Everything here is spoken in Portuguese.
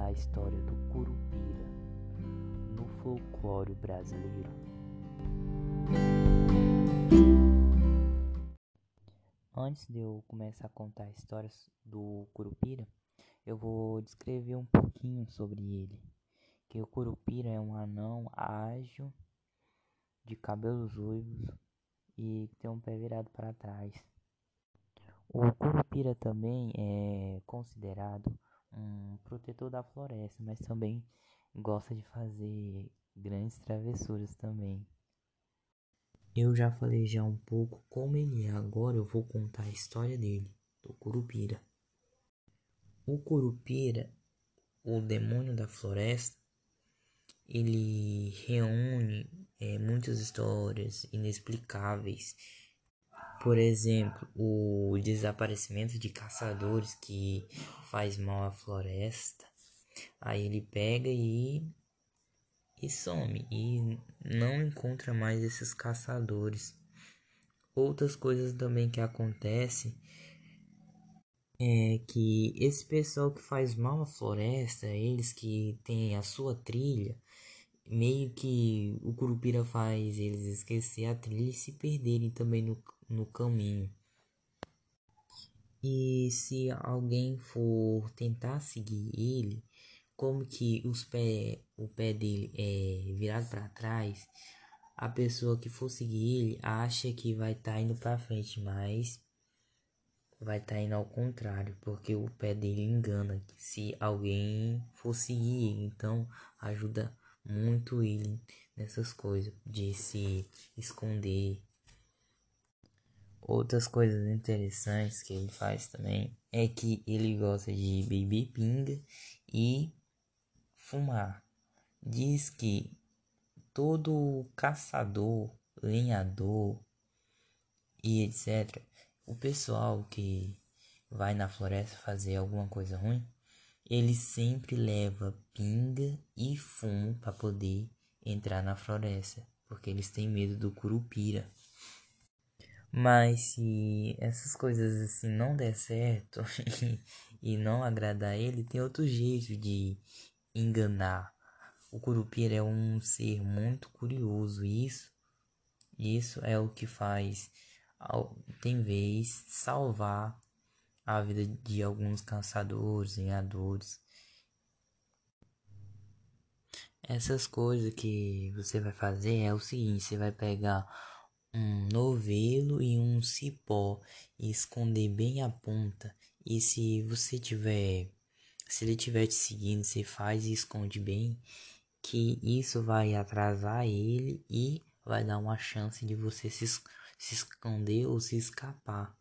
a história do Curupira no folclore brasileiro. Antes de eu começar a contar histórias do Curupira, eu vou descrever um pouquinho sobre ele. Que o Curupira é um anão ágil, de cabelos ruivos e tem um pé virado para trás. O curupira também é considerado protetor da floresta, mas também gosta de fazer grandes travessuras também. Eu já falei já um pouco como ele é, agora eu vou contar a história dele, do Curupira. O Curupira, o demônio da floresta, ele reúne é, muitas histórias inexplicáveis. Por exemplo, o desaparecimento de caçadores que faz mal à floresta. Aí ele pega e, e some e não encontra mais esses caçadores. Outras coisas também que acontecem é que esse pessoal que faz mal à floresta, eles que têm a sua trilha, meio que o Curupira faz eles esquecer a trilha e se perderem também no, no caminho. E se alguém for tentar seguir ele, como que os pé, o pé dele é virado para trás, a pessoa que for seguir ele acha que vai estar tá indo para frente, mas vai estar tá indo ao contrário, porque o pé dele engana se alguém for seguir, então ajuda muito ele nessas coisas de se esconder. Outras coisas interessantes que ele faz também é que ele gosta de beber pinga e fumar. Diz que todo caçador, lenhador e etc. O pessoal que vai na floresta fazer alguma coisa ruim ele sempre leva pinga e fumo para poder entrar na floresta, porque eles têm medo do curupira. Mas se essas coisas assim não der certo e não agradar ele, tem outro jeito de enganar. O curupira é um ser muito curioso, isso isso é o que faz tem vez salvar a vida de alguns caçadores, lenhadores. Essas coisas que você vai fazer é o seguinte: você vai pegar um novelo e um cipó e esconder bem a ponta. E se você tiver, se ele tiver te seguindo, você faz e esconde bem, que isso vai atrasar ele e vai dar uma chance de você se, se esconder ou se escapar.